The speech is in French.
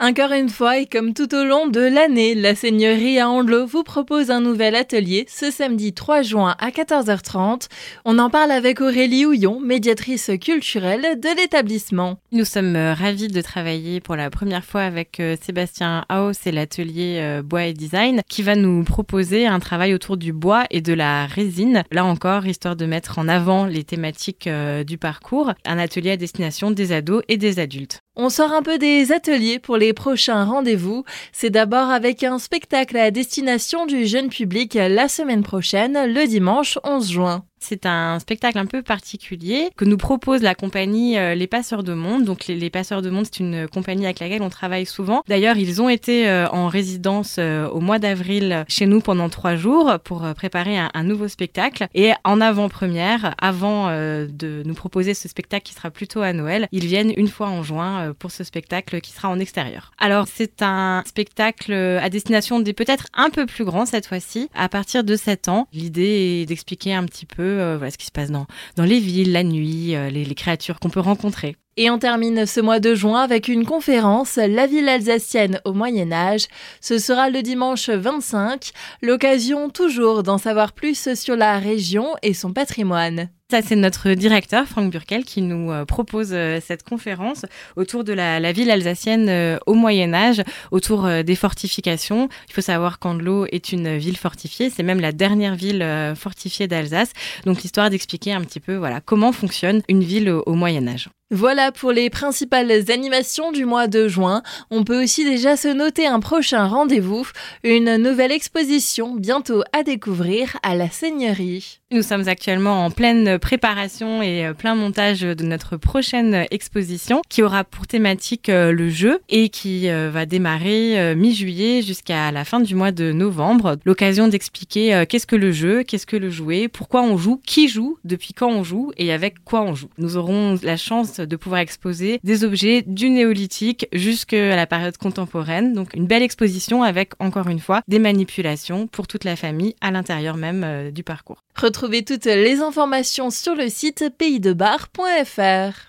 Encore une fois et comme tout au long de l'année, la Seigneurie à Andelot vous propose un nouvel atelier ce samedi 3 juin à 14h30. On en parle avec Aurélie Houillon, médiatrice culturelle de l'établissement. Nous sommes euh, ravis de travailler pour la première fois avec euh, Sébastien Haus et l'atelier euh, bois et design qui va nous proposer un travail autour du bois et de la résine. Là encore, histoire de mettre en avant les thématiques du parcours, un atelier à destination des ados et des adultes. On sort un peu des ateliers pour les prochains rendez-vous. C'est d'abord avec un spectacle à destination du jeune public la semaine prochaine, le dimanche 11 juin. C'est un spectacle un peu particulier que nous propose la compagnie euh, Les Passeurs de Monde. Donc les, Passeurs de Monde, c'est une compagnie avec laquelle on travaille souvent. D'ailleurs, ils ont été euh, en résidence euh, au mois d'avril chez nous pendant trois jours pour préparer un, nouveau spectacle. Et en avant-première, avant de nous proposer ce spectacle qui sera plutôt à Noël, ils viennent une fois en juin pour ce spectacle qui sera en extérieur. Alors c'est un spectacle à destination des peut-être un peu plus grands cette fois-ci, à partir de 7 ans. L'idée est d'expliquer un petit peu euh, voilà ce qui se passe dans, dans les villes, la nuit, euh, les, les créatures qu'on peut rencontrer. Et on termine ce mois de juin avec une conférence La ville alsacienne au Moyen Âge. Ce sera le dimanche 25, l'occasion toujours d'en savoir plus sur la région et son patrimoine. Ça, c'est notre directeur, Franck Burkel, qui nous euh, propose euh, cette conférence autour de la, ville alsacienne euh, au Moyen Âge, autour des fortifications. Il faut savoir qu'Andelot est une ville fortifiée, c'est même la dernière ville fortifiée d'Alsace. Donc l'histoire d'expliquer un petit peu voilà comment fonctionne une ville au Moyen Âge. Voilà pour les principales animations du mois de juin. On peut aussi déjà se noter un prochain rendez-vous, une nouvelle exposition bientôt à découvrir à la Seigneurie. Nous sommes actuellement en pleine préparation et euh, plein montage de notre prochaine exposition qui aura pour thématique euh, le jeu et qui euh, va démarrer mi-juillet jusqu'à la fin du mois de novembre. L'occasion d'expliquer qu'est-ce que le jeu, qu'est-ce que le jouet, pourquoi on joue, qui joue, depuis quand on joue et avec quoi on joue. Nous aurons la chance de pouvoir exposer des objets du néolithique jusqu'à la période contemporaine. Donc une belle exposition avec, encore une fois, des manipulations pour toute la famille à l'intérieur même euh, du parcours. Retrouvez toutes les informations sur le site paysdebar.fr.